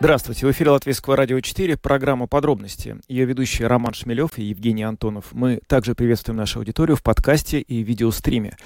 Здравствуйте, в эфире Латвийского радио 4, программа «Подробности». Ее ведущие Роман Шмелев и Евгений Антонов. Мы также приветствуем нашу аудиторию в подкасте и видеостриме.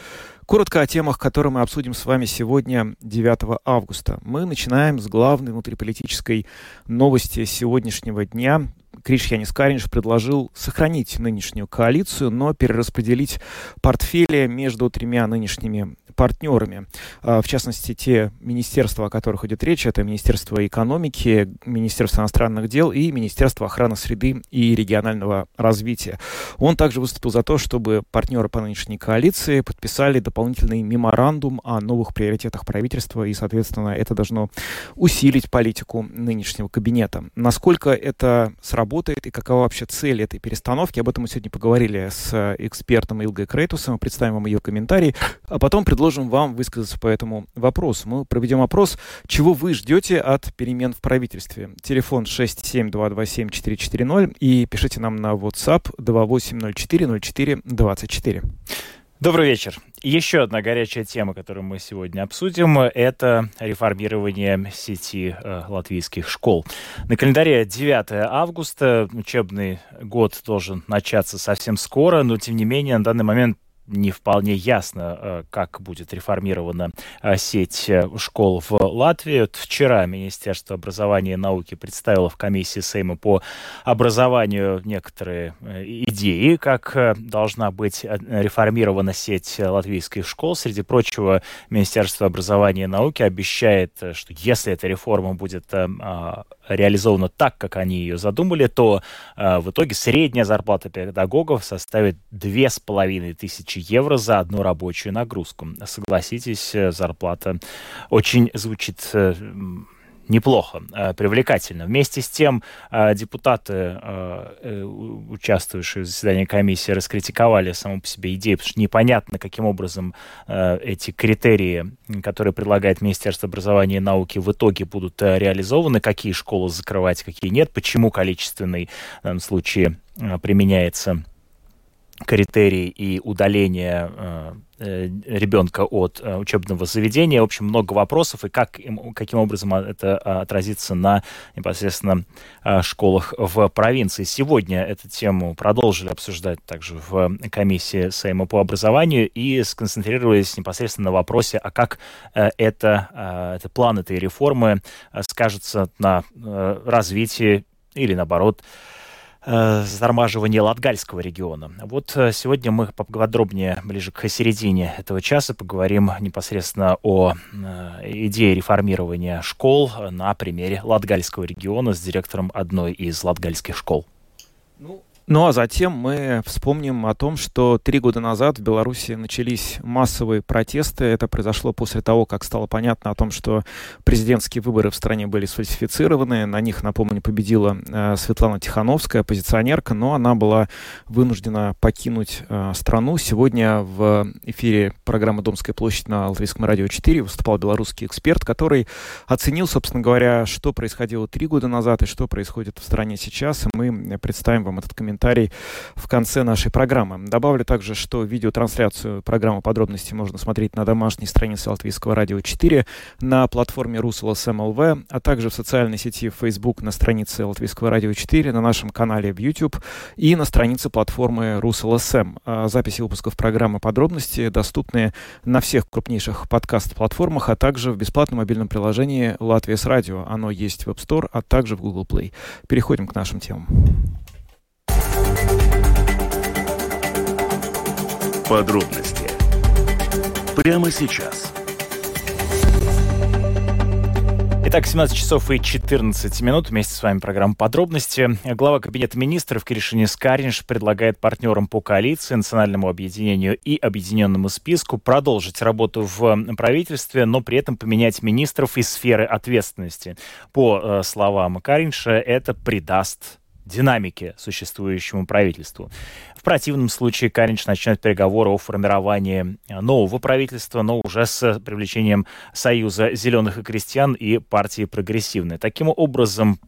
Коротко о темах, которые мы обсудим с вами сегодня, 9 августа. Мы начинаем с главной внутриполитической новости сегодняшнего дня. Криш Янис Каринш предложил сохранить нынешнюю коалицию, но перераспределить портфели между тремя нынешними партнерами. А, в частности, те министерства, о которых идет речь, это Министерство экономики, Министерство иностранных дел и Министерство охраны среды и регионального развития. Он также выступил за то, чтобы партнеры по нынешней коалиции подписали дополнительный меморандум о новых приоритетах правительства, и, соответственно, это должно усилить политику нынешнего кабинета. Насколько это сработает и какова вообще цель этой перестановки, об этом мы сегодня поговорили с экспертом Илгой Крейтусом, представим вам ее комментарий, а потом предложим вам высказаться по этому вопросу. Мы проведем опрос, чего вы ждете от перемен в правительстве. Телефон 67227-440 и пишите нам на WhatsApp 28040424. Добрый вечер. Еще одна горячая тема, которую мы сегодня обсудим, это реформирование сети э, латвийских школ. На календаре 9 августа, учебный год должен начаться совсем скоро, но тем не менее на данный момент не вполне ясно, э, как будет реформирована э, сеть э, школ в Латвии. Вот вчера Министерство образования и науки представило в комиссии Сейма по образованию некоторые идеи, как должна быть реформирована сеть латвийских школ. Среди прочего, Министерство образования и науки обещает, что если эта реформа будет а, реализована так, как они ее задумали, то в итоге средняя зарплата педагогов составит две с половиной тысячи евро за одну рабочую нагрузку. Согласитесь, э, зарплата очень звучит э, неплохо, э, привлекательно. Вместе с тем депутаты, участвующие в заседании комиссии, раскритиковали саму по себе идею, потому что непонятно, каким образом эти критерии, которые предлагает Министерство образования и науки, в итоге будут реализованы, какие школы закрывать, какие нет, почему количественный в данном случае применяется критерий и удаление э, э ребенка от э, учебного заведения. В общем, много вопросов, и как, каким образом это а, отразится на непосредственно э, школах в провинции. Сегодня эту тему продолжили обсуждать также в комиссии Сейма по образованию и сконцентрировались непосредственно на вопросе, а как это, это план этой реформы скажется на развитии или, наоборот, э, затормаживания Латгальского региона. Вот э, сегодня мы поподробнее, ближе к середине этого часа, поговорим непосредственно о э, идее реформирования школ на примере Латгальского региона с директором одной из латгальских школ. Ну, ну а затем мы вспомним о том, что три года назад в Беларуси начались массовые протесты. Это произошло после того, как стало понятно о том, что президентские выборы в стране были сфальсифицированы. На них, напомню, победила э, Светлана Тихановская, оппозиционерка, но она была вынуждена покинуть э, страну. Сегодня в эфире программы «Домская площадь» на Латвийском радио 4 выступал белорусский эксперт, который оценил, собственно говоря, что происходило три года назад и что происходит в стране сейчас. И мы представим вам этот комментарий комментарий в конце нашей программы. Добавлю также, что видеотрансляцию программы подробности можно смотреть на домашней странице Латвийского радио 4, на платформе РусЛСМЛВ, а также в социальной сети Facebook на странице Латвийского радио 4, на нашем канале в YouTube и на странице платформы РусЛСМ. А записи выпусков программы подробности доступны на всех крупнейших подкаст-платформах, а также в бесплатном мобильном приложении «Латвия с радио». Оно есть в App Store, а также в Google Play. Переходим к нашим темам. Подробности прямо сейчас. Итак, 17 часов и 14 минут. Вместе с вами программа «Подробности». Глава Кабинета министров Киришини Скаринш предлагает партнерам по коалиции, национальному объединению и объединенному списку продолжить работу в правительстве, но при этом поменять министров и сферы ответственности. По э, словам Каринша, это придаст динамике существующему правительству. В противном случае Каринч начнет переговоры о формировании нового правительства, но уже с привлечением Союза зеленых и крестьян и партии прогрессивной. Таким образом,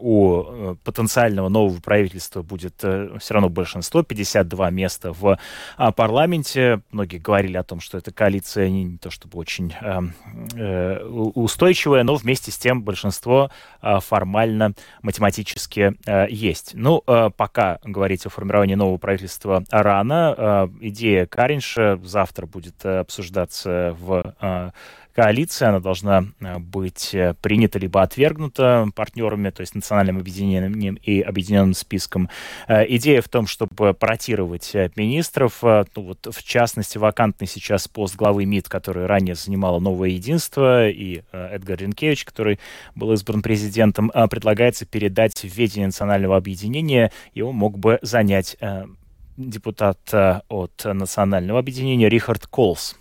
у э, потенциального нового правительства будет э, все равно большинство, 52 места в а, парламенте. Многие говорили о том, что эта коалиция не, то чтобы очень э, устойчивая, но вместе с тем большинство формально математически есть. Ну, пока говорить о формировании нового правительства рано. Идея Каринша завтра будет обсуждаться в коалиция, она должна э, быть э, принята либо отвергнута партнерами, то есть национальным объединением и объединенным списком. Э, идея в том, чтобы протировать министров, ну вот в частности вакантный сейчас пост главы МИД, который ранее занимало Новое Единство, и Эдгар Ренкевич, который был избран президентом, предлагается передать в ведение национального объединения, его мог бы занять депутат от национального объединения Рихард Колс.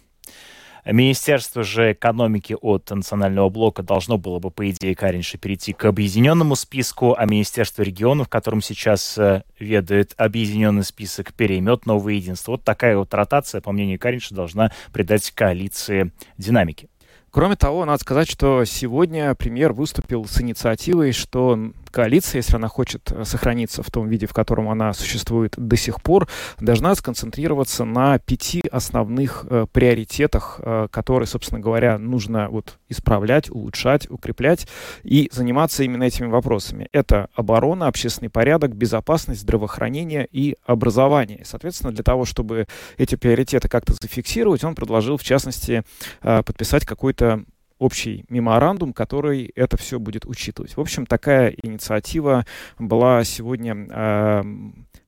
Министерство же экономики от Национального блока должно было бы, по идее, Каринша перейти к объединенному списку, а Министерство регионов, которым сейчас э, ведает объединенный список, переймет новое единство. Вот такая вот ротация, по мнению Каринша, должна придать коалиции динамики. Кроме того, надо сказать, что сегодня премьер выступил с инициативой, что коалиция, если она хочет э, сохраниться в том виде, в котором она существует до сих пор, должна сконцентрироваться на пяти основных э, приоритетах, э, которые, собственно говоря, нужно вот исправлять, улучшать, укреплять и заниматься именно этими вопросами. Это оборона, общественный порядок, безопасность, здравоохранение и образование. И, соответственно, для того, чтобы эти приоритеты как-то зафиксировать, он предложил, в частности, э, подписать какой-то общий меморандум, который это все будет учитывать. В общем, такая инициатива была сегодня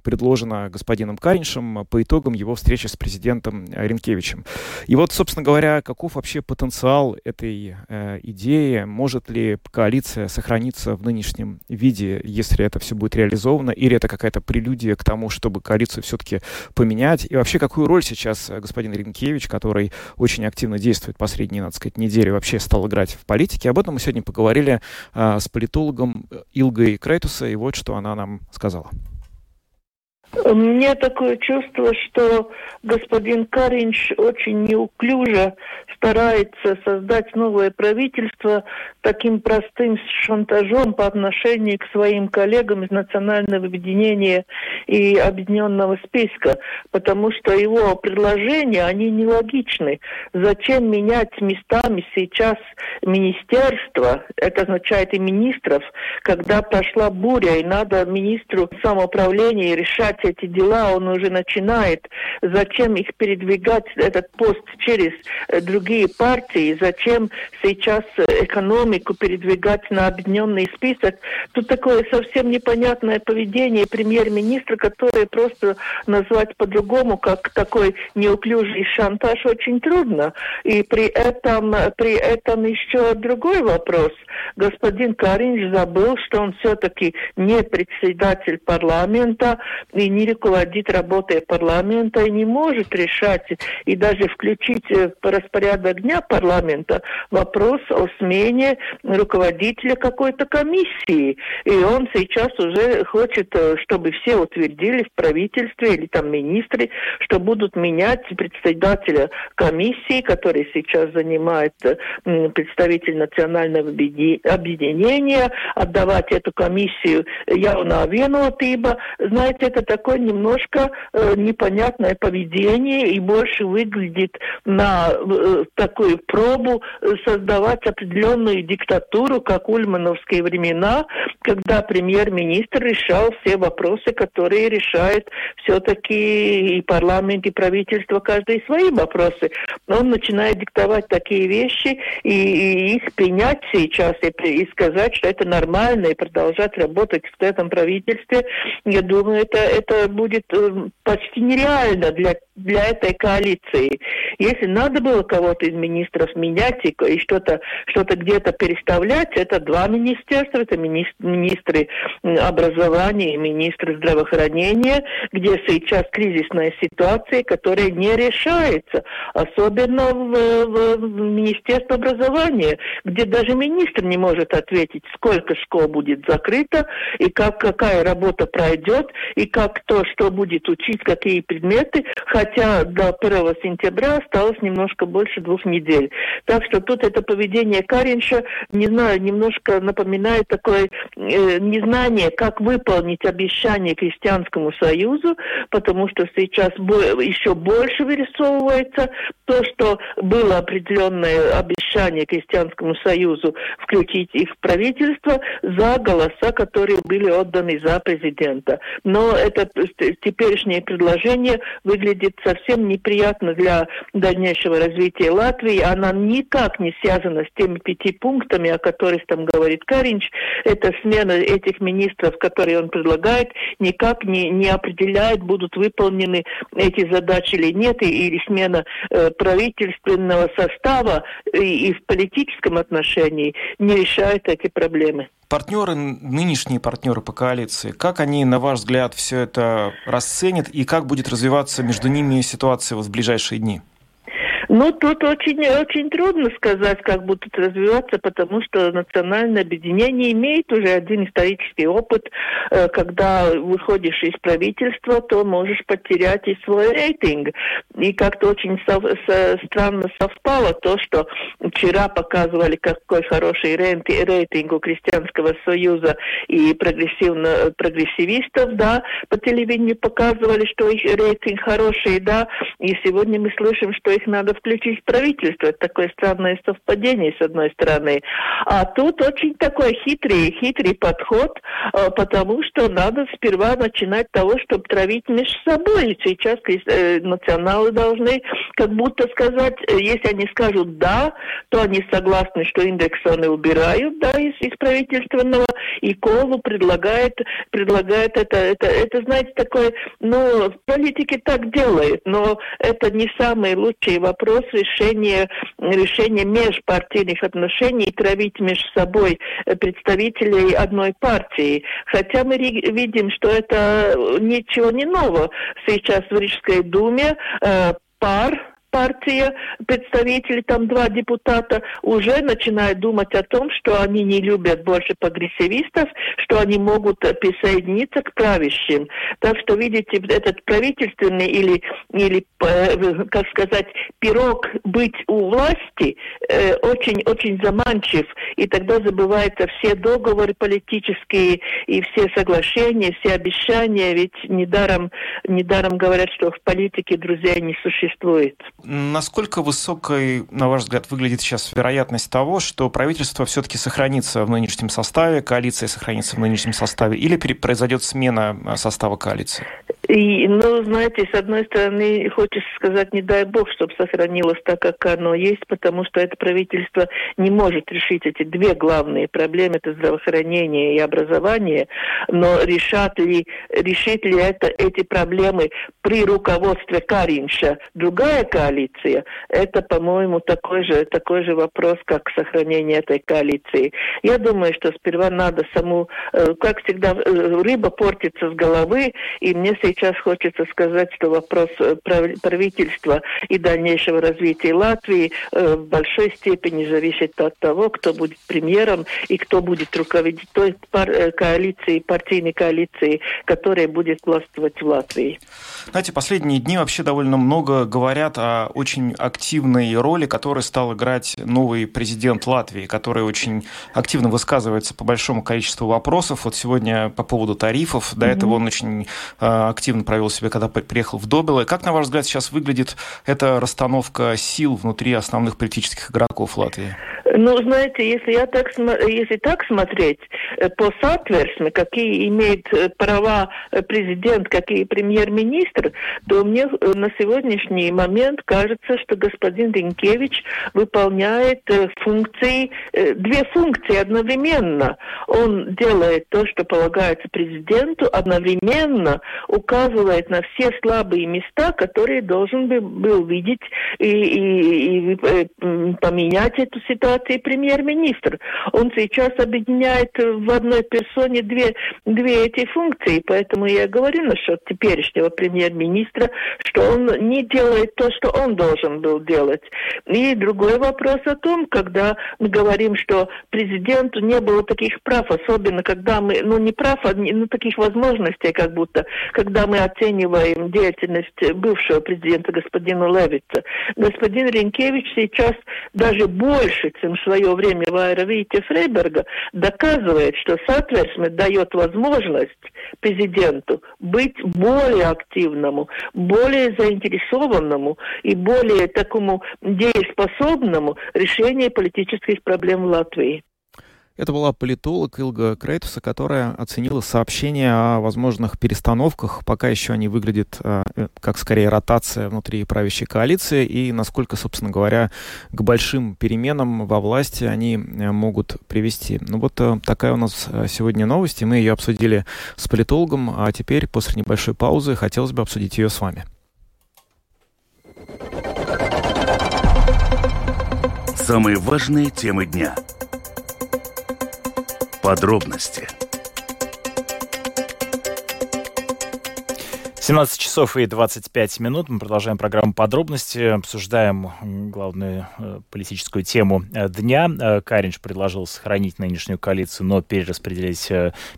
э, предложено господином Кариншем по итогам его встречи с президентом Ренкевичем. И вот, собственно говоря, каков вообще потенциал этой э, идеи? Может ли коалиция сохраниться в нынешнем виде, если это все будет реализовано? Или это какая-то прелюдия к тому, чтобы коалицию все-таки поменять? И вообще, какую роль сейчас господин Ренкевич, который очень активно действует последние, надо сказать, недели, вообще стал играть в политике? Об этом мы сегодня поговорили э, с политологом Илгой Крейтуса, и вот что она нам сказала. Мне такое чувство, что господин Каринч очень неуклюже старается создать новое правительство таким простым шантажом по отношению к своим коллегам из Национального объединения и Объединенного списка, потому что его предложения, они нелогичны. Зачем менять местами сейчас министерство, это означает и министров, когда пошла буря, и надо министру самоуправления решать эти дела, он уже начинает. Зачем их передвигать, этот пост через э, другие партии? Зачем сейчас э, экономику передвигать на объединенный список? Тут такое совсем непонятное поведение премьер-министра, которое просто назвать по-другому, как такой неуклюжий шантаж, очень трудно. И при этом, при этом еще другой вопрос. Господин Каринч забыл, что он все-таки не председатель парламента и не руководит работой парламента и не может решать и даже включить в распорядок дня парламента вопрос о смене руководителя какой-то комиссии. И он сейчас уже хочет, э, чтобы все утвердили в правительстве или там министры, что будут менять председателя комиссии, который сейчас занимает э, представитель национального объединения, отдавать эту комиссию явно виноватыба. Знаете, это так такое немножко э, непонятное поведение и больше выглядит на э, такую пробу э, создавать определенную диктатуру, как ульмановские времена, когда премьер-министр решал все вопросы, которые решает все-таки и парламент, и правительство, каждый свои вопросы. Но он начинает диктовать такие вещи и, и их принять сейчас и, и сказать, что это нормально, и продолжать работать в этом правительстве, я думаю, это, это будет э, почти нереально для для этой коалиции. Если надо было кого-то из министров менять и, и что-то что где-то переставлять, это два министерства, это министры образования и министры здравоохранения, где сейчас кризисная ситуация, которая не решается, особенно в, в, в Министерстве образования, где даже министр не может ответить, сколько школ будет закрыто, и как, какая работа пройдет, и как то, что будет учить, какие предметы, хотя до 1 сентября осталось немножко больше двух недель. Так что тут это поведение Каринша, не знаю, немножко напоминает такое э, незнание, как выполнить обещание Крестьянскому Союзу, потому что сейчас еще больше вырисовывается то, что было определенное обещание Крестьянскому Союзу включить их в правительство за голоса, которые были отданы за президента. Но это теперешнее предложение выглядит совсем неприятно для дальнейшего развития Латвии. Она никак не связана с теми пяти пунктами, о которых там говорит Каринч. Это смена этих министров, которые он предлагает, никак не, не определяет, будут выполнены эти задачи или нет, и, или смена э, правительственного состава и, и в политическом отношении не решает эти проблемы. Партнеры, нынешние партнеры по коалиции, как они, на ваш взгляд, все это расценят и как будет развиваться между ними ситуация вот в ближайшие дни? Ну, тут очень, очень трудно сказать, как будут развиваться, потому что национальное объединение имеет уже один исторический опыт. Э, когда выходишь из правительства, то можешь потерять и свой рейтинг. И как-то очень сов, со, странно совпало то, что вчера показывали, какой хороший рейтинг у Крестьянского союза и прогрессивно, прогрессивистов, да, по телевидению показывали, что их рейтинг хороший, да, и сегодня мы слышим, что их надо включить правительство. Это такое странное совпадение, с одной стороны. А тут очень такой хитрый, хитрый подход, э, потому что надо сперва начинать того, чтобы травить между собой. Сейчас э, националы должны как будто сказать, э, если они скажут «да», то они согласны, что индексоны убирают да, из, из правительственного, и Колу предлагает, предлагает это, это, это, знаете, такое, ну, в политике так делают, но это не самый лучший вопрос вопрос решения, решения межпартийных отношений травить между собой представителей одной партии. Хотя мы видим, что это ничего не нового. Сейчас в Рижской думе э, пар партия, представители, там два депутата, уже начинают думать о том, что они не любят больше прогрессивистов, что они могут присоединиться к правящим. Так что, видите, этот правительственный или, или э, как сказать, пирог быть у власти очень-очень э, заманчив, и тогда забываются все договоры политические и все соглашения, все обещания, ведь недаром, недаром говорят, что в политике друзей не существует. Насколько высокой, на ваш взгляд, выглядит сейчас вероятность того, что правительство все-таки сохранится в нынешнем составе, коалиция сохранится в нынешнем составе, или произойдет смена э, состава коалиции? И, ну, знаете, с одной стороны, хочется сказать, не дай бог, чтобы сохранилось так, как оно есть, потому что это правительство не может решить эти две главные проблемы, это здравоохранение и образование, но решат ли, решит ли это, эти проблемы при руководстве Каринша другая коалиция. Это, по-моему, такой же, такой же вопрос, как сохранение этой коалиции. Я думаю, что сперва надо саму, э, как всегда, э, рыба портится с головы, и мне сейчас хочется сказать, что вопрос э, правительства и дальнейшего развития Латвии в большой степени зависит от того, кто будет премьером и кто будет руководить той коалицией, партийной коалицией, которая будет властвовать в Латвии. Знаете, последние дни вообще довольно много говорят о очень активной роли, которую стал играть новый президент Латвии, который очень активно высказывается по большому количеству вопросов. Вот сегодня по поводу тарифов. До mm-hmm. этого он очень активно провел себя, когда приехал в Добеле. Как, на ваш взгляд, сейчас выглядит эта расстановка сил внутри основных политических игроков Латвии? Ну, знаете, если я так, если так смотреть э, по Сатверсме, какие имеет э, права э, президент, какие премьер-министр, то мне на сегодняшний момент кажется, что господин Ринкевич выполняет функции, две функции одновременно. Он делает то, что полагается президенту, одновременно указывает на все слабые места, которые должен был видеть и, и, и э, поменять эту ситуацию премьер-министр. Он сейчас объединяет в одной персоне две, две эти функции, поэтому я говорю насчет теперешнего премьер-министра, что он не делает то, что он должен был делать. И другой вопрос о том, когда мы говорим, что президенту не было таких прав, особенно когда мы, ну не прав, а ну, таких возможностей, как будто, когда мы оцениваем деятельность бывшего президента господина Левица. Господин Ренкевич сейчас даже больше, чем в свое время Вайра Витя Фрейберга, доказывает, что соответственно дает возможность президенту быть более активному, более заинтересованному и более такому дееспособному решению политических проблем в Латвии. Это была политолог Илга Крейтуса, которая оценила сообщения о возможных перестановках. Пока еще они выглядят э, э, как скорее ротация внутри правящей коалиции и насколько, собственно говоря, к большим переменам во власти они э, могут привести. Ну вот такая у нас сегодня новость, и мы ее обсудили с политологом, а теперь после небольшой паузы хотелось бы обсудить ее с вами. Самые важные темы дня – Подробности – 17 часов и 25 минут. Мы продолжаем программу подробности. Обсуждаем главную э, политическую тему э, дня. Э, Каринч предложил сохранить нынешнюю коалицию, но перераспределить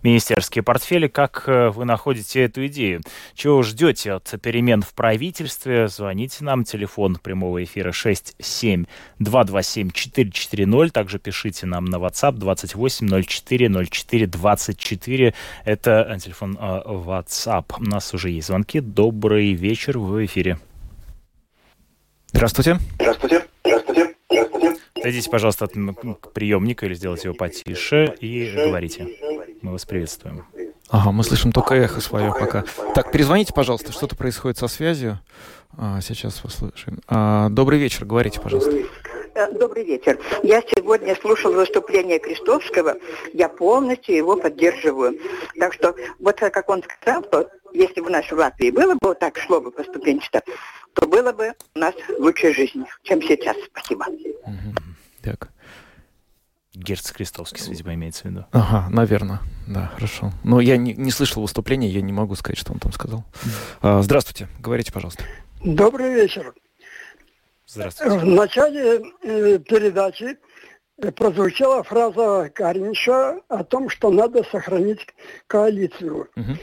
министерские портфели. Как вы находите эту идею? Чего ждете от перемен в правительстве? Звоните нам. Телефон прямого эфира 67227-440. Также пишите нам на WhatsApp 28040424. Это телефон WhatsApp. У нас уже есть звонки. Добрый вечер, в эфире. Здравствуйте. Здравствуйте. Здравствуйте. Здравствуйте. Дойдите, пожалуйста, от приемника или сделайте его потише и говорите. Мы вас приветствуем. Ага, мы слышим только эхо свое пока. Так, перезвоните, пожалуйста, что-то происходит со связью. А, сейчас послушаем. А, добрый вечер, говорите, пожалуйста. Э, добрый вечер. Я сегодня слушал выступление Крестовского. Я полностью его поддерживаю. Так что, вот как он сказал, что если бы у нас в Латвии было бы вот так шло бы поступенчато, то было бы у нас лучшая жизнь, чем сейчас. Спасибо. Так. Герц Крестовский, видимо, имеется в виду. Ага, наверное. Да, хорошо. Но я не, не слышал выступления, я не могу сказать, что он там сказал. А, здравствуйте, говорите, пожалуйста. Добрый вечер. Здравствуйте. В начале э, передачи э, прозвучала фраза Каринша о том, что надо сохранить коалицию. Угу.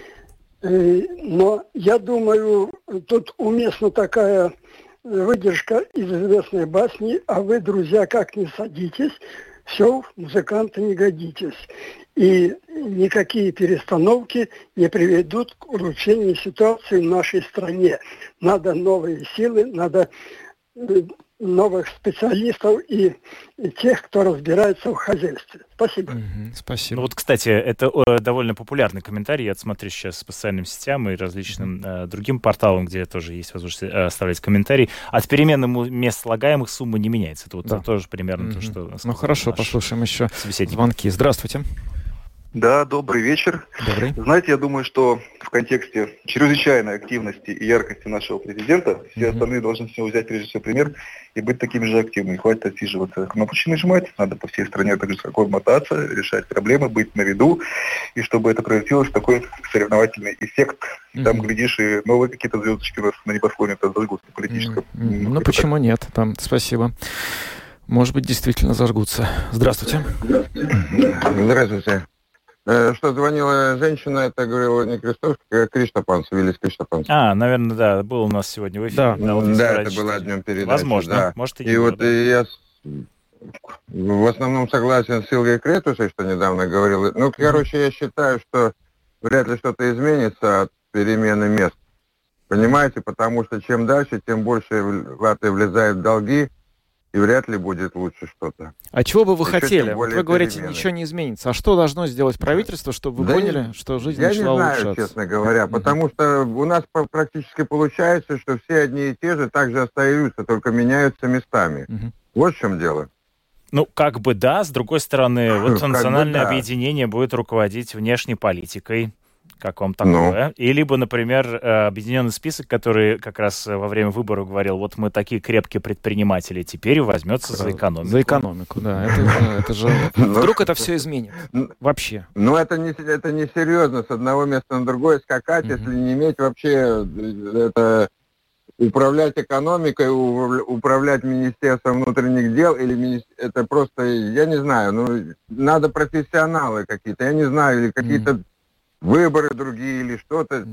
Но я думаю, тут уместна такая выдержка из известной басни, а вы, друзья, как не садитесь, все, музыканты не годитесь. И никакие перестановки не приведут к улучшению ситуации в нашей стране. Надо новые силы, надо новых специалистов и, и тех, кто разбирается в хозяйстве. Спасибо. Угу, спасибо. Ну вот, кстати, это э, довольно популярный комментарий. Я смотрю сейчас по социальным сетям и различным э, другим порталам, где тоже есть возможность э, оставлять комментарий. От перемены мест слагаемых сумма не меняется. Это вот да. тоже примерно угу. то, что... Ну хорошо, послушаем еще звонки. Здравствуйте. Да, добрый вечер. Добрый. Знаете, я думаю, что в контексте чрезвычайной активности и яркости нашего президента, все mm-hmm. остальные должны с него взять прежде всего пример и быть такими же активными. Хватит отсиживаться кнопочки нажимать, надо по всей стране так же как мотаться, решать проблемы, быть на виду, и чтобы это превратилось в такой соревновательный эффект. Mm-hmm. Там, глядишь, и новые какие-то звездочки у нас на небосклоне зажгутся политическом. Mm-hmm. Ну, почему нет? Там, спасибо. Может быть, действительно зажгутся. Здравствуйте. Здравствуйте. Э, что звонила женщина, это говорила не Крестовский, а Криштопанс, Виллис Криштопанс. А, наверное, да, был у нас сегодня в эфире. Да, да, вот да это было днем передачи. Возможно, да. может и И вот да. я в основном согласен с Илгой Кретусой, что недавно говорил. Ну, короче, я считаю, что вряд ли что-то изменится от перемены мест. Понимаете, потому что чем дальше, тем больше Латвия влезает в долги, и вряд ли будет лучше что-то. А чего бы вы Еще хотели? Вот вы говорите, перемены. ничего не изменится. А что должно сделать правительство, чтобы вы да поняли, и... что жизнь я начала Я не знаю, улучшаться? честно говоря, потому что у нас практически получается, что все одни и те же также остаются, только меняются местами. Вот в чем дело. Ну, как бы да, с другой стороны, вот национальное да. объединение будет руководить внешней политикой Как вам такое? Ну. И либо, например, э, объединенный список, который как раз во время выборов говорил, вот мы такие крепкие предприниматели, теперь возьмется за экономику. За экономику, да. Это, это же... Вдруг это все изменит? Вообще. Ну, это не, это не серьезно с одного места на другое скакать, если не иметь вообще это управлять экономикой, управлять Министерством внутренних дел или это просто, я не знаю, ну, надо профессионалы какие-то, я не знаю, или какие-то mm. Выборы другие или что-то.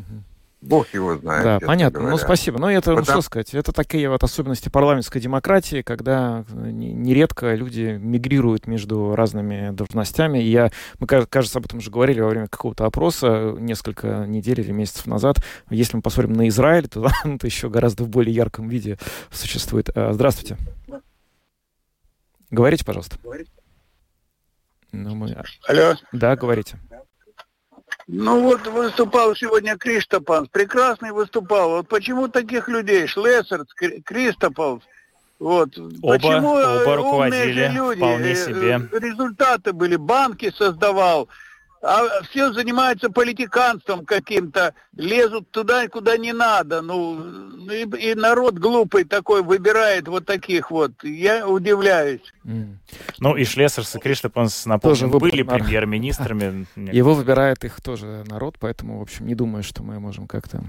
Бог его знает. Да, понятно. Ну, говоря. Ну, спасибо. Но это, Потому... ну, что сказать, это такие вот особенности парламентской демократии, когда нередко люди мигрируют между разными должностями. И я, мы, кажется, об этом уже говорили во время какого-то опроса несколько недель или месяцев назад. Если мы посмотрим на Израиль, то это еще гораздо в более ярком виде существует. А, здравствуйте. Говорите, пожалуйста. Ну, мы... Алло. Да, говорите. Ну вот выступал сегодня Криштопанс, прекрасный выступал. Вот почему таких людей, Шлессерц, Криштопанс, вот. Оба, Почему оба руководили люди, вполне себе. Э, результаты были, банки создавал, а все занимаются политиканством каким-то, лезут туда, куда не надо. Ну, и, и народ глупый такой выбирает вот таких вот. Я удивляюсь. Mm. Ну и Шлессерс и Криштопанс, напомню, были премьер-министрами. Его выбирает их тоже народ, поэтому, в общем, не думаю, что мы можем как-то...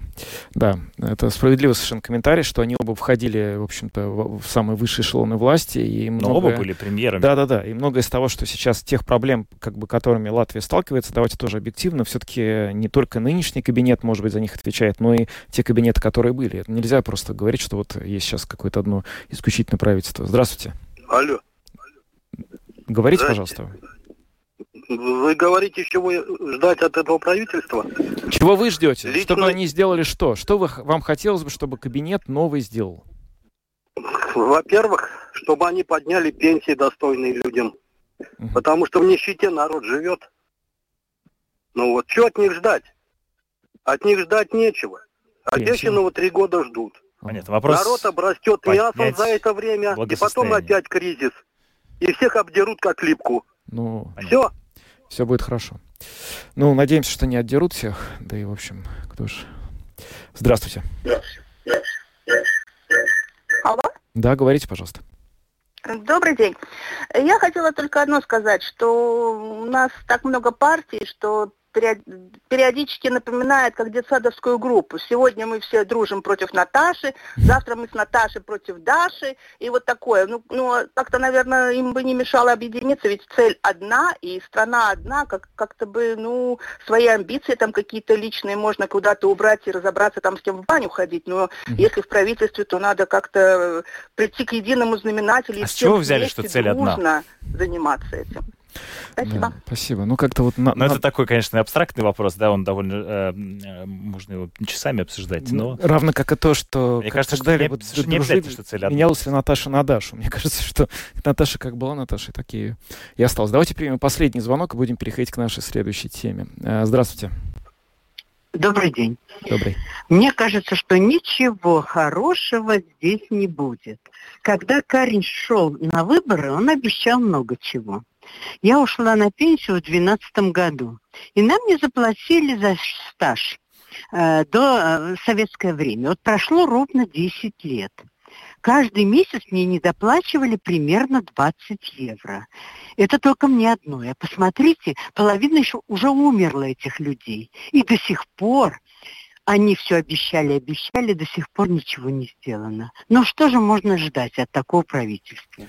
Да, это справедливый совершенно комментарий, что они оба входили, в общем-то, в самые высшие эшелоны власти. И многое... Но оба были премьерами. Да-да-да, и многое из того, что сейчас тех проблем, как бы, которыми Латвия сталкивается, давайте тоже объективно, все-таки не только нынешний кабинет, может быть, за них отвечает, но и те кабинеты, которые были. Нельзя просто говорить, что вот есть сейчас какое-то одно исключительное правительство. Здравствуйте. Алло. Говорите, пожалуйста. Вы говорите, чего ждать от этого правительства? Чего вы ждете? Лично... Чтобы они сделали что? Что вы, вам хотелось бы, чтобы кабинет новый сделал? Во-первых, чтобы они подняли пенсии достойные людям. Потому что в нищете народ живет. Ну вот, что от них ждать? От них ждать нечего. Обещанного три года ждут. Понятно. Вопрос... Народ обрастет мясом за это время, и потом опять кризис и всех обдерут как липку. Ну, все. Все будет хорошо. Ну, надеемся, что не отдерут всех. Да и, в общем, кто ж... Здравствуйте. Алло? Да, говорите, пожалуйста. Добрый день. Я хотела только одно сказать, что у нас так много партий, что периодически напоминает как детсадовскую группу. Сегодня мы все дружим против Наташи, завтра мы с Наташей против Даши, и вот такое. Ну, ну как-то, наверное, им бы не мешало объединиться, ведь цель одна, и страна одна, как- как-то бы, ну, свои амбиции там какие-то личные можно куда-то убрать и разобраться там с кем в баню ходить, но mm-hmm. если в правительстве, то надо как-то прийти к единому знаменателю. А с чего взяли, что цель одна? заниматься этим. Спасибо. Да, спасибо. Ну, как-то вот... На, но на... это такой, конечно, абстрактный вопрос, да, он довольно... Э, э можно его часами обсуждать, но... Равно как и то, что... Мне кажется, что не, вот, что не дружили, что цель одна. Менялась ли Наташа на Дашу? Мне кажется, что Наташа как была Наташа, так и, и осталась. Давайте примем последний звонок и будем переходить к нашей следующей теме. Э, здравствуйте. Добрый день. Добрый. Мне кажется, что ничего хорошего здесь не будет. Когда Карин шел на выборы, он обещал много чего. Я ушла на пенсию в 2012 году. И нам не заплатили за стаж э, до э, советское время. Вот прошло ровно 10 лет. Каждый месяц мне недоплачивали примерно 20 евро. Это только мне одно. А посмотрите, половина еще уже умерла этих людей. И до сих пор они все обещали, обещали, до сих пор ничего не сделано. Но что же можно ждать от такого правительства?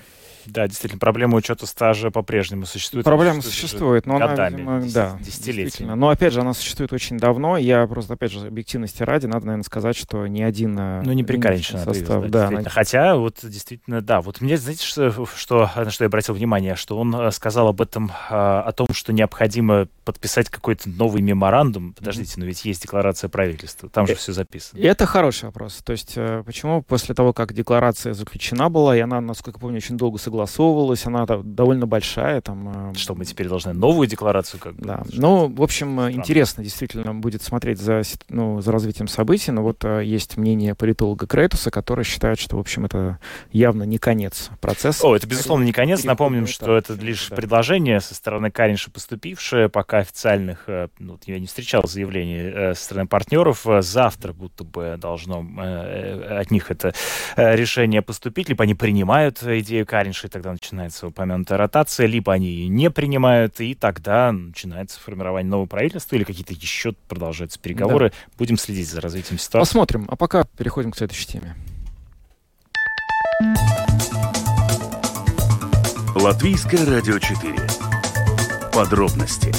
Да, действительно, проблема учета стажа по-прежнему существует. Проблема существует, но годами, она, видимо, да, десятилетиями. Но опять же, она существует очень давно. Я просто, опять же, объективности ради, надо, наверное, сказать, что ни один э, Ну, не прикаренчен состав. Да, да, Хотя, вот действительно, да. Вот мне, знаете, что, что, на что я обратил внимание, что он э, сказал об этом, о том, что необходимо подписать какой-то новый меморандум. Подождите, mm-hmm. но ведь есть декларация правительства правительства. Там же все записано. Это хороший вопрос. То есть почему после того, как декларация заключена была, и она, насколько помню, очень долго согласовывалась, она довольно большая. Там, Что мы теперь должны новую декларацию как бы? Да. Ну, в общем, Странно. интересно действительно будет смотреть за, ну, за развитием событий, но вот есть мнение политолога Крейтуса, который считает, что, в общем, это явно не конец процесса. О, это, безусловно, не конец. Напомним, что это лишь да. предложение со стороны Каринша поступившее, пока официальных, ну, я не встречал заявлений со стороны партнеров. Завтра будто бы должно от них это решение поступить, либо они принимают идею Каринша, и тогда начинается упомянутая ротация, либо они ее не принимают, и тогда начинается формирование нового правительства, или какие-то еще продолжаются переговоры. Да. Будем следить за развитием ситуации. Посмотрим. А пока переходим к следующей теме. Латвийское радио 4. Подробности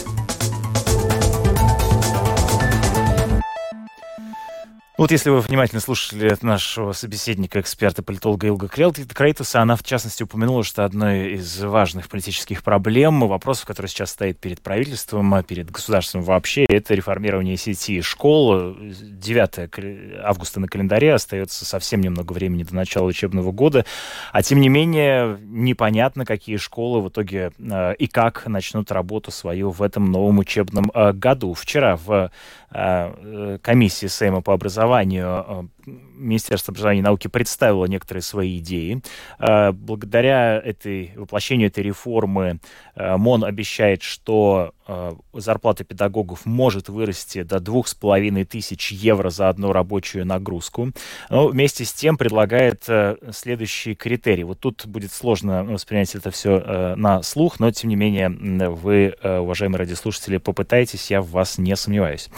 Вот если вы внимательно слушали нашего собеседника, эксперта, политолога Илга Крейтуса, она в частности упомянула, что одной из важных политических проблем, вопросов, которые сейчас стоит перед правительством, перед государством вообще, это реформирование сети школ. 9 августа на календаре остается совсем немного времени до начала учебного года, а тем не менее непонятно, какие школы в итоге э, и как начнут работу свою в этом новом учебном э, году. Вчера в комиссии Сейма по образованию э, Министерство образования и науки представило некоторые свои идеи. Э, благодаря этой, воплощению этой реформы э, МОН обещает, что зарплата педагогов может вырасти до двух с половиной тысяч евро за одну рабочую нагрузку. Но вместе с тем предлагает следующий критерий. Вот тут будет сложно воспринять это все на слух, но тем не менее вы, уважаемые радиослушатели, попытаетесь, я в вас не сомневаюсь.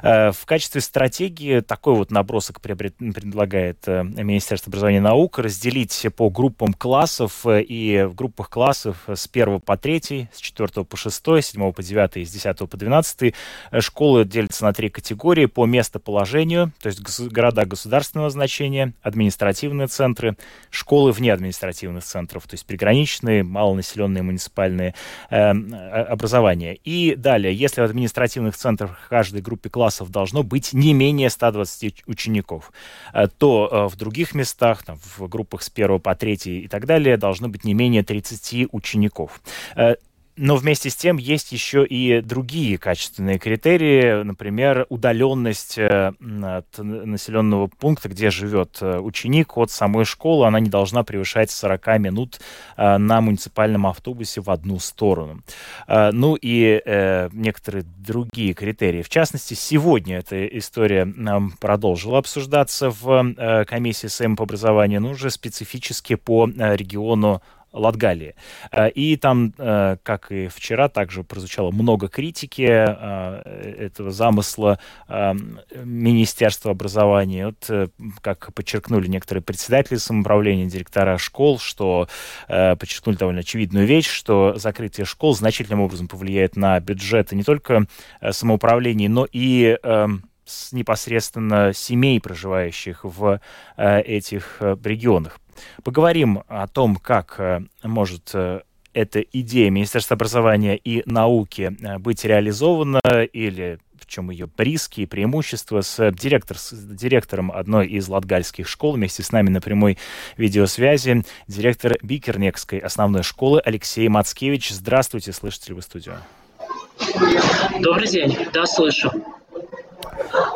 В качестве стратегии такой вот набросок предлагает э, Министерство образования и наук разделить по группам классов э, и в группах классов с 1 по 3, с 4 по 6, с 7 по 9 и с 10 по 12 э, школы делятся на три категории по местоположению, то есть города государственного значения, административные центры, школы вне административных центров, то есть приграничные, малонаселенные муниципальные э, образования. И далее, если в административных центрах каждой группе классов должно быть не менее 120 учеников, э, то э, в других местах, там, в группах с 1 по 3 и так далее, должно быть не менее 30 учеников. Но вместе с тем есть еще и другие качественные критерии, например, удаленность э, от населенного пункта, где живет э, ученик от самой школы, она не должна превышать 40 минут э, на муниципальном автобусе в одну сторону. Ну и некоторые другие критерии. В частности, сегодня эта история продолжила обсуждаться в комиссии СМ по образованию, но уже специфически по региону Латгалии. Э, и там, э, как и вчера, также прозвучало много критики э, этого замысла Министерства образования. Вот, как подчеркнули некоторые председатели самоуправления, директора школ, что подчеркнули довольно очевидную вещь, что закрытие школ значительным образом повлияет на бюджеты не только самоуправлений, но и непосредственно семей, проживающих в этих регионах. Поговорим о том, как э, может э, эта идея Министерства образования и науки э, быть реализована или в чем ее риски и преимущества с, директор, с директором одной из латгальских школ. Вместе с нами на прямой видеосвязи директор Бикернекской основной школы Алексей Мацкевич. Здравствуйте, слышите ли вы студию? Добрый день, да, слышу.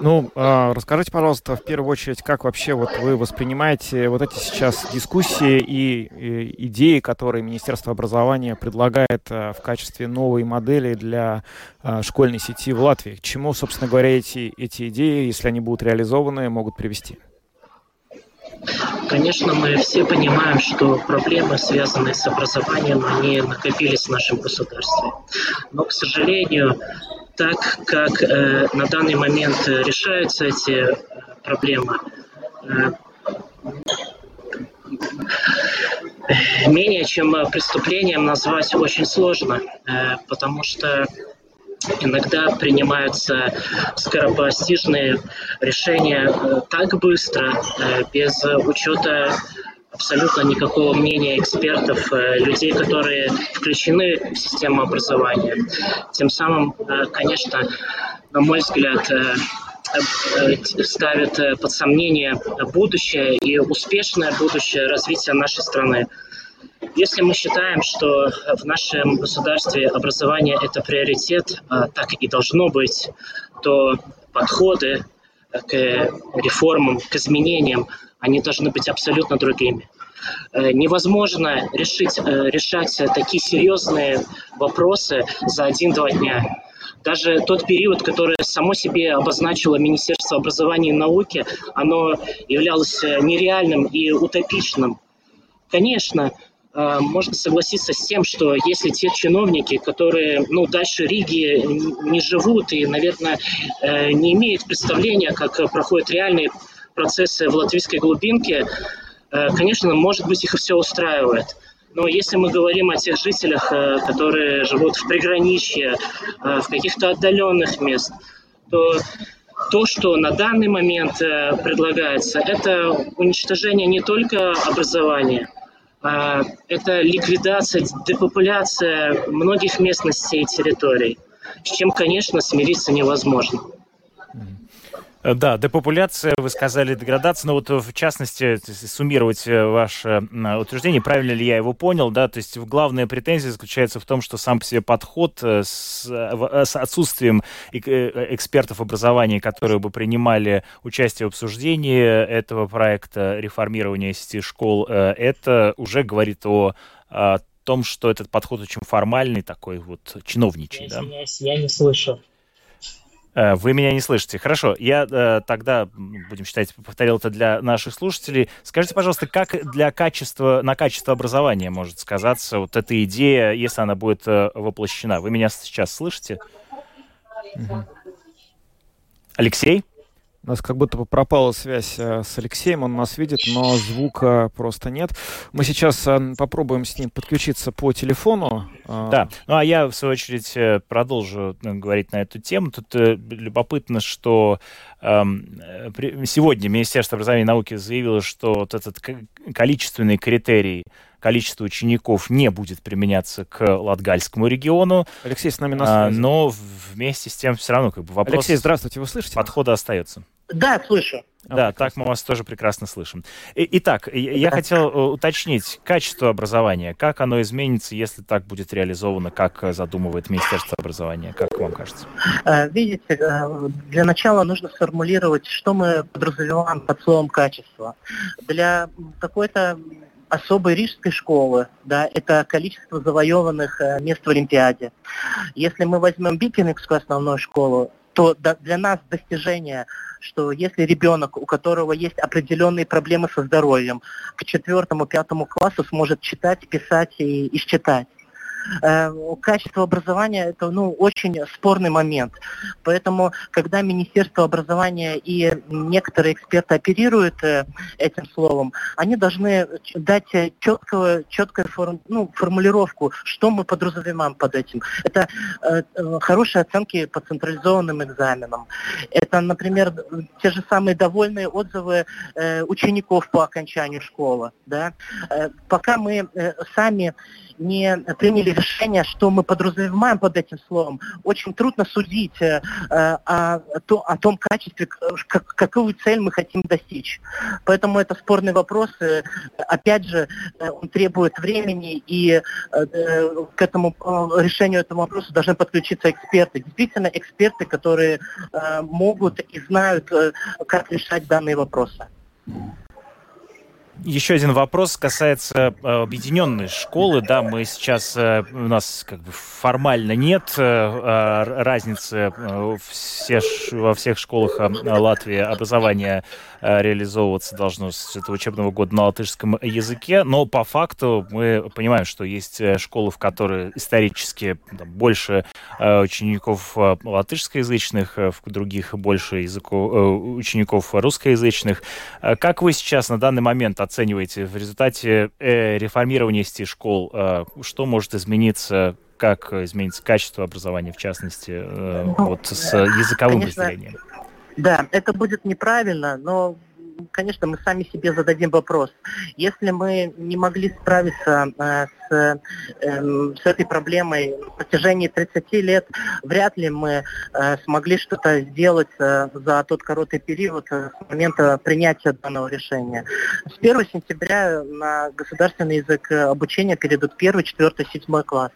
Ну, э, расскажите, пожалуйста, в первую очередь, как вообще вот вы воспринимаете вот эти сейчас дискуссии и, идеи, которые Министерство образования предлагает э, в качестве новой модели для э, школьной сети в Латвии? К чему, собственно говоря, эти, эти идеи, если они будут реализованы, могут привести? Конечно, мы все понимаем, что проблемы, связанные с образованием, они накопились в нашем государстве. Но, к сожалению, так как э, на данный момент решаются эти э, проблемы, э, менее чем преступлением назвать очень сложно, э, потому что иногда принимаются скоропостижные решения э, так быстро, э, без учета абсолютно никакого мнения экспертов, э, людей, которые включены в систему образования. Тем самым, конечно, на мой взгляд, ставит под сомнение будущее и успешное будущее развития нашей страны. Если мы считаем, что в нашем государстве образование – это приоритет, а так и должно быть, то подходы к реформам, к изменениям, они должны быть абсолютно другими. Э, невозможно решить, э, решать такие серьезные вопросы за один-два дня. Даже тот период, который само себе обозначило Министерство образования и науки, оно являлось нереальным и утопичным. Конечно, Э, можно согласиться с тем, что если те чиновники, которые ну, дальше Риги не живут и, наверное, э, не имеют представления, как проходят реальные процессы в латвийской глубинке, э, конечно, может быть, их все устраивает. Но если мы говорим о тех жителях, которые живут в приграничье, в каких-то отдаленных местах, то то, что на данный момент предлагается, это уничтожение не только образования – а, это ликвидация, депопуляция многих местностей и территорий, с чем, конечно, смириться невозможно. Э, да, депопуляция, вы сказали деградация, но вот в частности суммировать э, ваше утверждение, правильно ли я его понял, да, то есть главная претензия заключается в том, что сам по себе подход э, с, с отсутствием экспертов образования, которые бы принимали участие в обсуждении этого проекта реформирования сети школ, это уже говорит о, том, что этот подход очень формальный, такой вот чиновничий, я, да? Я не слышу. Э, вы меня не слышите. Хорошо, я э, тогда, будем считать, повторил это для наших слушателей. Скажите, пожалуйста, как для качества, на качество образования может сказаться вот эта идея, если она будет э, воплощена? Вы меня сейчас слышите? Угу. Алексей? У нас как будто бы пропала связь э, с Алексеем, он нас видит, но звука просто нет. Мы сейчас э, попробуем с ним подключиться по телефону. Э. Да, ну а я, в свою очередь, продолжу говорить на эту тему. Тут любопытно, что эм, сегодня Министерство образования и науки заявило, что вот этот количественный критерий количество учеников не будет применяться к Латгальскому региону. Алексей с нами на связи. Но вместе с тем все равно как бы вопрос... Алексей, здравствуйте, вы слышите? Подхода остается. Да, слышу. Да, а, так мы вас тоже прекрасно слышим. итак, я хотел э, уточнить качество образования. Как оно изменится, если так будет реализовано, как задумывает Министерство образования? Как вам кажется? Э, видите, э, для начала нужно сформулировать, что мы подразумеваем под словом качество. Для какой-то особой рижской школы, да, это количество завоеванных мест в Олимпиаде. Если мы возьмем Бикингскую основную школу, то для нас достижение что если ребенок, у которого есть определенные проблемы со здоровьем, к четвертому, пятому классу сможет читать, писать и, и считать, Э, качество образования это ну, очень спорный момент. Поэтому, когда Министерство образования и некоторые эксперты оперируют э, этим словом, они должны дать четкую, четкую форм, ну, формулировку, что мы подразумеваем под этим. Это э, хорошие оценки по централизованным экзаменам. Это, например, те же самые довольные отзывы э, учеников по окончанию школы. Да? Э, пока мы э, сами не приняли решение, что мы подразумеваем под этим словом. Очень трудно судить э, о, то, о том качестве, как, какую цель мы хотим достичь. Поэтому это спорный вопрос. Э, опять же, э, он требует времени, и э, к этому э, решению этого вопроса должны подключиться эксперты. Действительно, эксперты, которые э, могут и знают, э, как решать данные вопросы. Еще один вопрос касается э, объединенной школы. Да, мы сейчас, э, у нас как бы формально нет э, а, разницы все, во всех школах Латвии образование реализовываться должно с этого учебного года на латышском языке, но по факту мы понимаем, что есть школы, в которые исторически там, больше учеников латышскоязычных, в других больше языков, э, учеников русскоязычных. Как вы сейчас на данный момент оцениваете в результате э, реформирования сети школ, э, что может измениться, как изменится качество образования, в частности, э, ну, вот с языковым Конечно, разделением? Да, это будет неправильно, но конечно, мы сами себе зададим вопрос. Если мы не могли справиться э, с, э, с этой проблемой в протяжении 30 лет, вряд ли мы э, смогли что-то сделать э, за тот короткий период э, с момента принятия данного решения. С 1 сентября на государственный язык обучения перейдут 1, 4, 7 класс.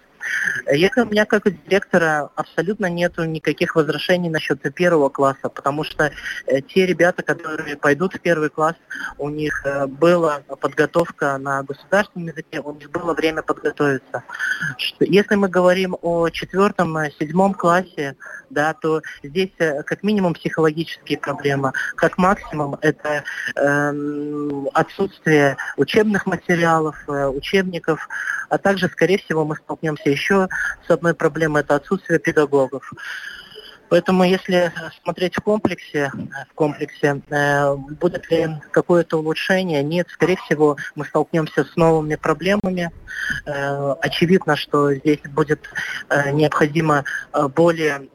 Если у меня как у директора абсолютно нету никаких возражений насчет первого класса, потому что э, те ребята, которые пойдут в первый класс, у них э, была подготовка на государственном языке, у них было время подготовиться. Если мы говорим о четвертом, э, седьмом классе, да, то здесь как минимум психологические проблемы, как максимум это э, отсутствие учебных материалов, учебников, а также, скорее всего, мы столкнемся еще с одной проблемой, это отсутствие педагогов. Поэтому, если смотреть в комплексе, в комплексе, э, будет ли какое-то улучшение, нет, скорее всего, мы столкнемся с новыми проблемами. Э, очевидно, что здесь будет э, необходимо э, более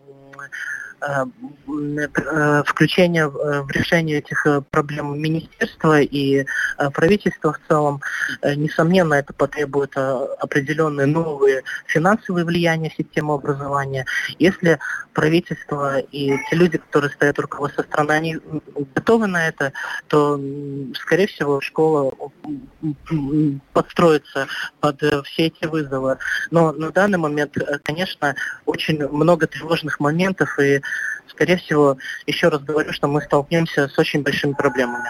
включение в решение этих э, проблем министерства и правительства в целом, несомненно, это потребует определенные новые финансовые влияния в систему образования. Если правительство и те люди, которые стоят у руководства страны, они готовы на это, то, скорее всего, школа подстроится под все эти вызовы. Но на данный момент, конечно, очень много тревожных моментов, и скорее всего, еще раз говорю, что мы столкнемся с очень большими проблемами.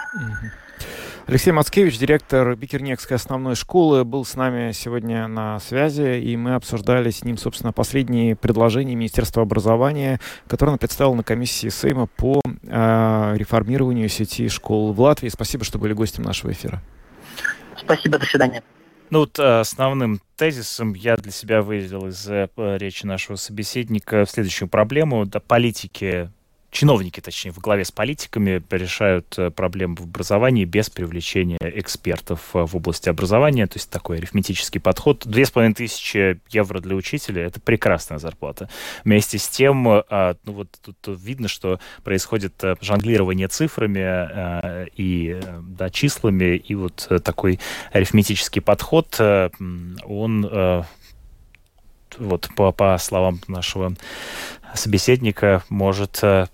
Алексей Мацкевич, директор Бикернекской основной школы, был с нами сегодня на связи, и мы обсуждали с ним, собственно, последние предложения Министерства образования, которые он представил на комиссии Сейма по э, реформированию сети школ в Латвии. Спасибо, что были гостем нашего эфира. Спасибо, до свидания. Ну вот э, основным тезисом я для себя выделил из э, речи нашего собеседника следующую проблему. Да, политики чиновники, точнее, в главе с политиками решают э, проблемы в образовании без привлечения экспертов э, в области образования. То есть такой арифметический подход. Две с половиной тысячи евро для учителя — это прекрасная зарплата. Вместе с тем, а, ну вот тут видно, что происходит э, жонглирование цифрами и да, числами, и вот такой арифметический подход, он вот по, по словам нашего собеседника может э,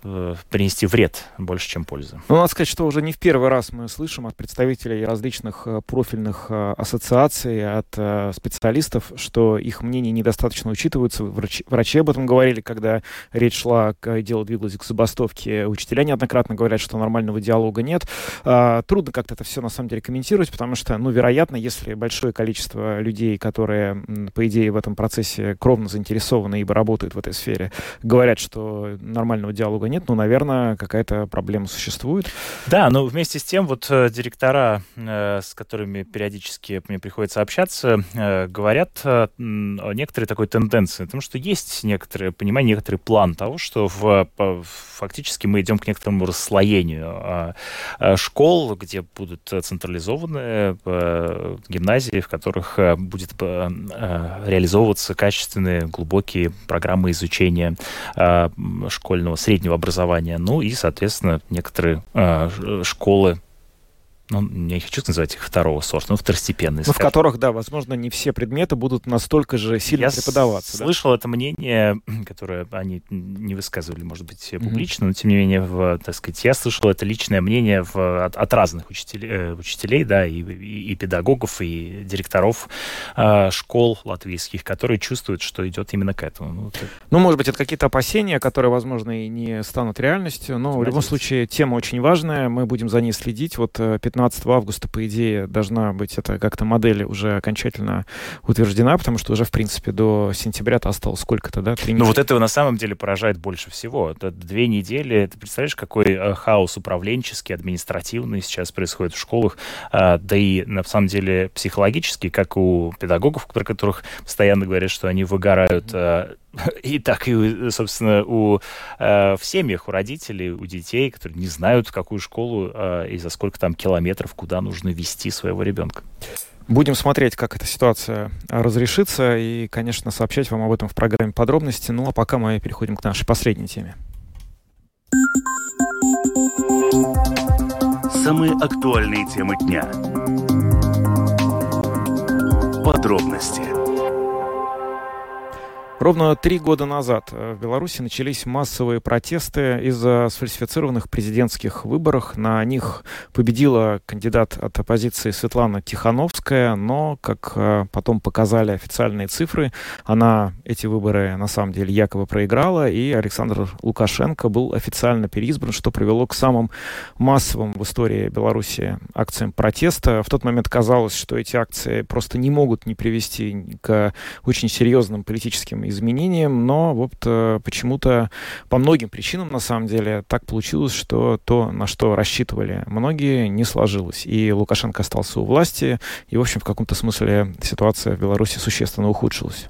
принести вред больше, чем пользу. Ну, надо сказать, что уже не в первый раз мы слышим от представителей различных э, профильных э, ассоциаций, от э, специалистов, что их мнение недостаточно учитывается. Врачи, врачи об этом говорили, когда речь шла, дело двигалось к забастовке. Учителя неоднократно говорят, что нормального диалога нет. Э, трудно как-то это все на самом деле комментировать, потому что, ну, вероятно, если большое количество людей, которые, по идее, в этом процессе кровно заинтересованы, ибо работают в этой сфере, говорят, что нормального диалога нет, но, наверное, какая-то проблема существует. Да, но вместе с тем вот э, директора, э, с которыми периодически мне приходится общаться, э, говорят о некоторой такой тенденции, потому что есть некоторое понимание, некоторый план того, что в, фактически мы идем к некоторому расслоению а, а, школ, где будут централизованные гимназии, в которых будет реализовываться качественные, глубокие программы изучения школьного среднего образования. Ну и, соответственно, некоторые э, школы ну, не хочу называть их второго сорта, но второстепенные. Ну, в которых, да, возможно, не все предметы будут настолько же сильно я преподаваться. слышал да? это мнение, которое они не высказывали, может быть, публично, mm-hmm. но тем не менее, в, так сказать, я слышал это личное мнение в, от, от разных учителей, э, учителей, да, и, и, и педагогов, и директоров э, школ латвийских, которые чувствуют, что идет именно к этому. Ну, это... ну может быть, это какие-то опасения, которые, возможно, и не станут реальностью, но Надеюсь. в любом случае тема очень важная, мы будем за ней следить. Вот 15 э, 15 августа, по идее, должна быть эта как-то модель уже окончательно утверждена, потому что уже, в принципе, до сентября-то осталось сколько-то, да? Ну, вот это на самом деле поражает больше всего. Это две недели, ты представляешь, какой э, хаос управленческий, административный сейчас происходит в школах, а, да и, на самом деле, психологический, как у педагогов, про которых постоянно говорят, что они выгорают, mm-hmm и так и, собственно, у, э, в семьях, у родителей, у детей, которые не знают, в какую школу э, и за сколько там километров, куда нужно вести своего ребенка. Будем смотреть, как эта ситуация разрешится, и, конечно, сообщать вам об этом в программе подробности. Ну, а пока мы переходим к нашей последней теме. Самые актуальные темы дня. Подробности Ровно три года назад э, в Беларуси начались массовые протесты из-за сфальсифицированных президентских выборах. На них победила кандидат от оппозиции Светлана Тихановская, но, как э, потом показали официальные цифры, она эти выборы на самом деле якобы проиграла, и Александр Лукашенко был официально переизбран, что привело к самым массовым в истории Беларуси акциям протеста. В тот момент казалось, что эти акции просто не могут не привести к очень серьезным политическим изменениям, но вот э, почему-то по многим причинам, на самом деле, так получилось, что то, на что рассчитывали многие, не сложилось. И Лукашенко остался у власти, и, в общем, в каком-то смысле ситуация в Беларуси существенно ухудшилась.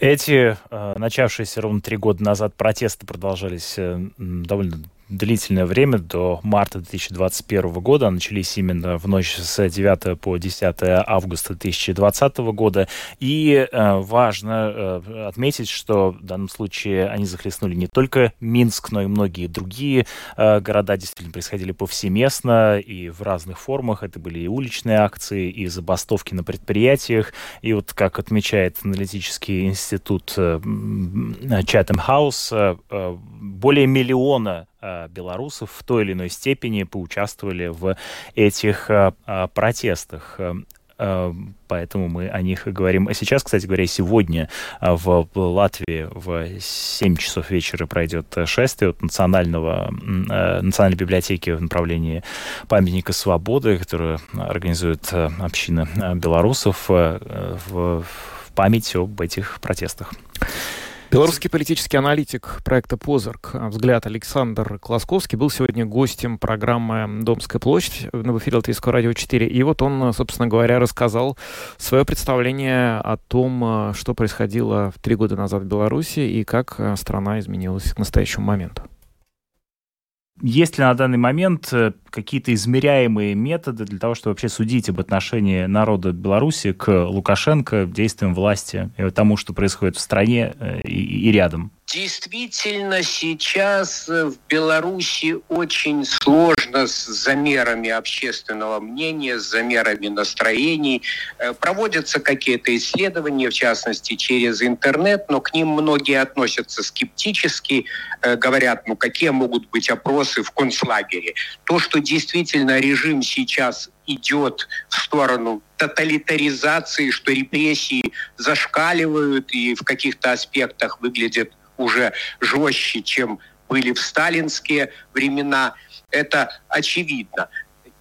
Эти э, начавшиеся ровно три года назад протесты продолжались э, довольно длительное время, до марта 2021 года. Начались именно в ночь с 9 по 10 августа 2020 года. И э, важно э, отметить, что в данном случае они захлестнули не только Минск, но и многие другие э, города. Действительно происходили повсеместно и в разных формах. Это были и уличные акции, и забастовки на предприятиях. И вот, как отмечает аналитический институт э, Chatham House, э, э более миллиона белорусов в той или иной степени поучаствовали в этих э, э, протестах. Поэтому мы о них и говорим. А сейчас, кстати говоря, сегодня в Латвии в 7 часов вечера пройдет шествие от национального, Национальной библиотеки в направлении памятника свободы, которую организует община белорусов в память об этих протестах. Белорусский политический аналитик проекта «Позорг» «Взгляд» Александр Класковский был сегодня гостем программы «Домская площадь» в эфире Латвийского радио 4. И вот он, собственно говоря, рассказал свое представление о том, что происходило три года назад в Беларуси и как страна изменилась к настоящему моменту. Есть ли на данный момент э, какие-то измеряемые методы для того, чтобы вообще судить об отношении народа Беларуси к Лукашенко, действиям власти тому, что происходит в стране э, и, и рядом? Действительно, сейчас в Беларуси очень сложно с замерами общественного мнения, с замерами настроений. Э, проводятся какие-то исследования, в частности, через интернет, но к ним многие относятся скептически, э, говорят, ну какие могут быть опросы в концлагере. То, что действительно режим сейчас идет в сторону тоталитаризации, что репрессии зашкаливают и в каких-то аспектах выглядят уже жестче, чем были в сталинские времена. Это очевидно.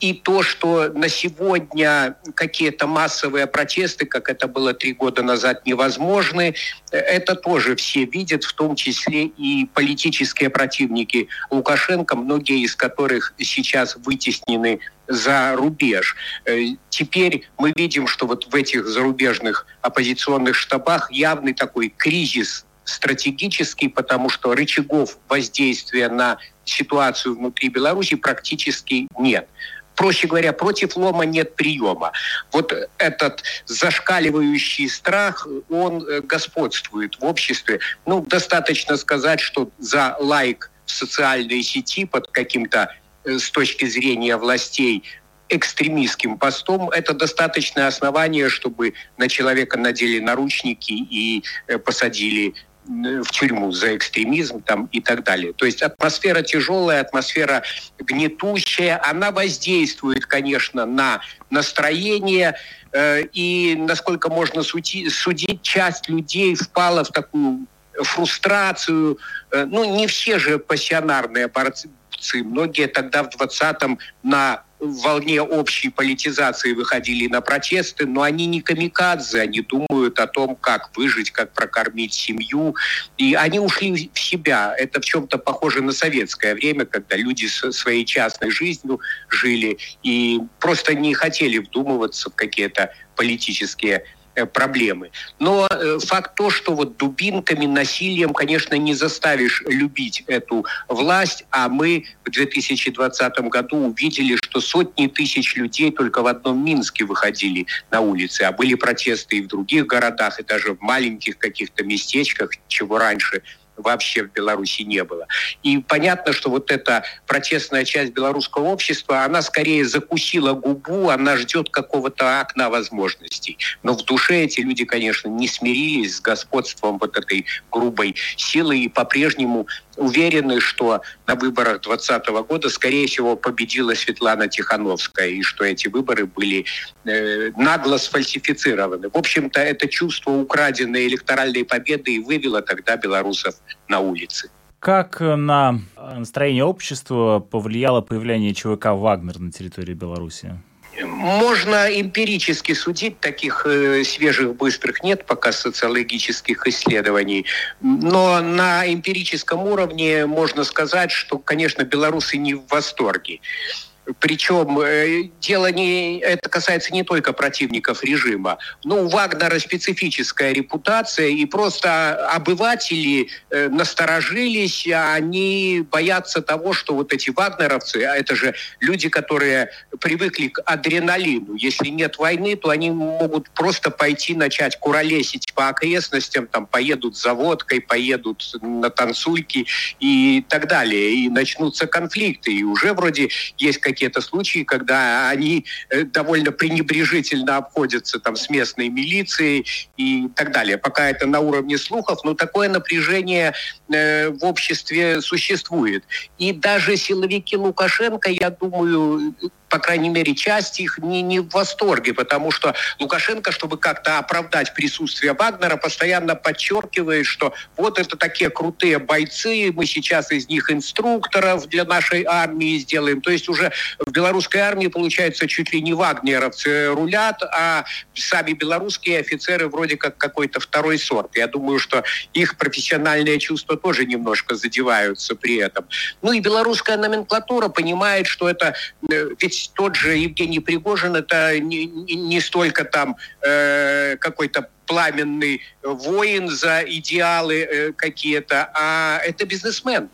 И то, что на сегодня какие-то массовые протесты, как это было три года назад, невозможны, это тоже все видят, в том числе и политические противники Лукашенко, многие из которых сейчас вытеснены за рубеж. Э, теперь мы видим, что вот в этих зарубежных оппозиционных штабах явный такой кризис стратегический, потому что рычагов воздействия на ситуацию внутри Беларуси практически нет. Проще говоря, против лома нет приема. Вот этот зашкаливающий страх, он э, господствует в обществе. Ну, достаточно сказать, что за лайк в социальной сети под каким-то э, с точки зрения властей экстремистским постом, это достаточное основание, чтобы на человека надели наручники и э, посадили в тюрьму за экстремизм там, и так далее. То есть атмосфера тяжелая, атмосфера гнетущая, она воздействует, конечно, на настроение, э, и, насколько можно судить, судить, часть людей впала в такую фрустрацию. Э, ну, не все же пассионарные борцы, многие тогда в 20-м на волне общей политизации выходили на протесты, но они не камикадзе, они думают о том, как выжить, как прокормить семью. И они ушли в себя. Это в чем-то похоже на советское время, когда люди со своей частной жизнью жили и просто не хотели вдумываться в какие-то политические проблемы. Но э, факт то, что вот дубинками, насилием, конечно, не заставишь любить эту власть, а мы в 2020 году увидели, что сотни тысяч людей только в одном Минске выходили на улицы, а были протесты и в других городах, и даже в маленьких каких-то местечках, чего раньше вообще в Беларуси не было. И понятно, что вот эта протестная часть белорусского общества, она скорее закусила губу, она ждет какого-то окна возможностей. Но в душе эти люди, конечно, не смирились с господством вот этой грубой силы и по-прежнему уверены, что на выборах 2020 года, скорее всего, победила Светлана Тихановская, и что эти выборы были э, нагло сфальсифицированы. В общем-то, это чувство украденной электоральной победы и вывело тогда белорусов на улицы. Как на настроение общества повлияло появление ЧВК «Вагнер» на территории Беларуси? Можно эмпирически судить, таких э, свежих, быстрых нет пока социологических исследований. Но на эмпирическом уровне можно сказать, что, конечно, белорусы не в восторге. Причем э, дело не, это касается не только противников режима. Ну, у Вагнера специфическая репутация, и просто обыватели э, насторожились, они боятся того, что вот эти вагнеровцы, а это же люди, которые привыкли к адреналину. Если нет войны, то они могут просто пойти начать куролесить по окрестностям, там поедут за водкой, поедут на танцульки и так далее. И начнутся конфликты. И уже вроде есть какие какие-то случаи, когда они э, довольно пренебрежительно обходятся там с местной милицией и так далее. Пока это на уровне слухов, но такое напряжение э, в обществе существует. И даже силовики Лукашенко, я думаю, по крайней мере, часть их не, не в восторге, потому что Лукашенко, чтобы как-то оправдать присутствие Вагнера, постоянно подчеркивает, что вот это такие крутые бойцы, мы сейчас из них инструкторов для нашей армии сделаем. То есть уже в белорусской армии, получается, чуть ли не вагнеровцы рулят, а сами белорусские офицеры вроде как какой-то второй сорт. Я думаю, что их профессиональные чувства тоже немножко задеваются при этом. Ну и белорусская номенклатура понимает, что это... Э, ведь ведь тот же Евгений Пригожин это не, не столько там э, какой-то пламенный воин за идеалы э, какие-то, а это бизнесмен.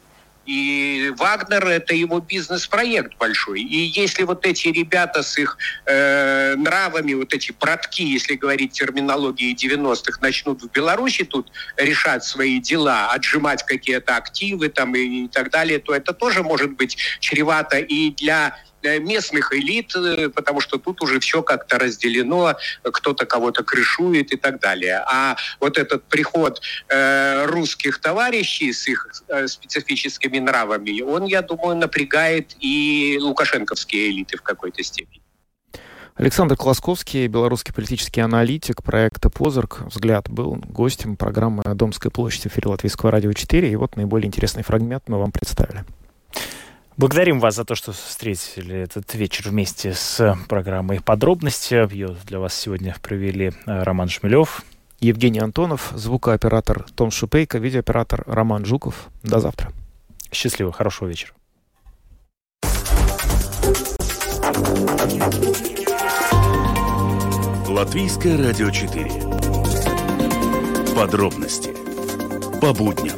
И Вагнер это его бизнес-проект большой. И если вот эти ребята с их э, нравами, вот эти братки, если говорить терминологией 90-х, начнут в Беларуси тут решать свои дела, отжимать какие-то активы там и, и так далее, то это тоже может быть чревато и для местных элит, э, потому что тут уже все как-то разделено, кто-то кого-то крышует и так далее. А вот этот приход э, русских товарищей с их э, специфическими нравами, он, я думаю, напрягает и лукашенковские элиты в какой-то степени. Александр Колосковский, белорусский политический аналитик проекта «Позырк». «Взгляд» был гостем программы «Домская площадь» в эфире Латвийского радио 4. И вот наиболее интересный фрагмент мы вам представили. Благодарим вас за то, что встретили этот вечер вместе с программой «Подробности». Ее для вас сегодня провели э, Роман Шмелев, Евгений Антонов, звукооператор Том Шупейко, видеооператор Роман Жуков. До завтра. Счастливо, хорошего вечера. Латвийское радио 4. Подробности по будням.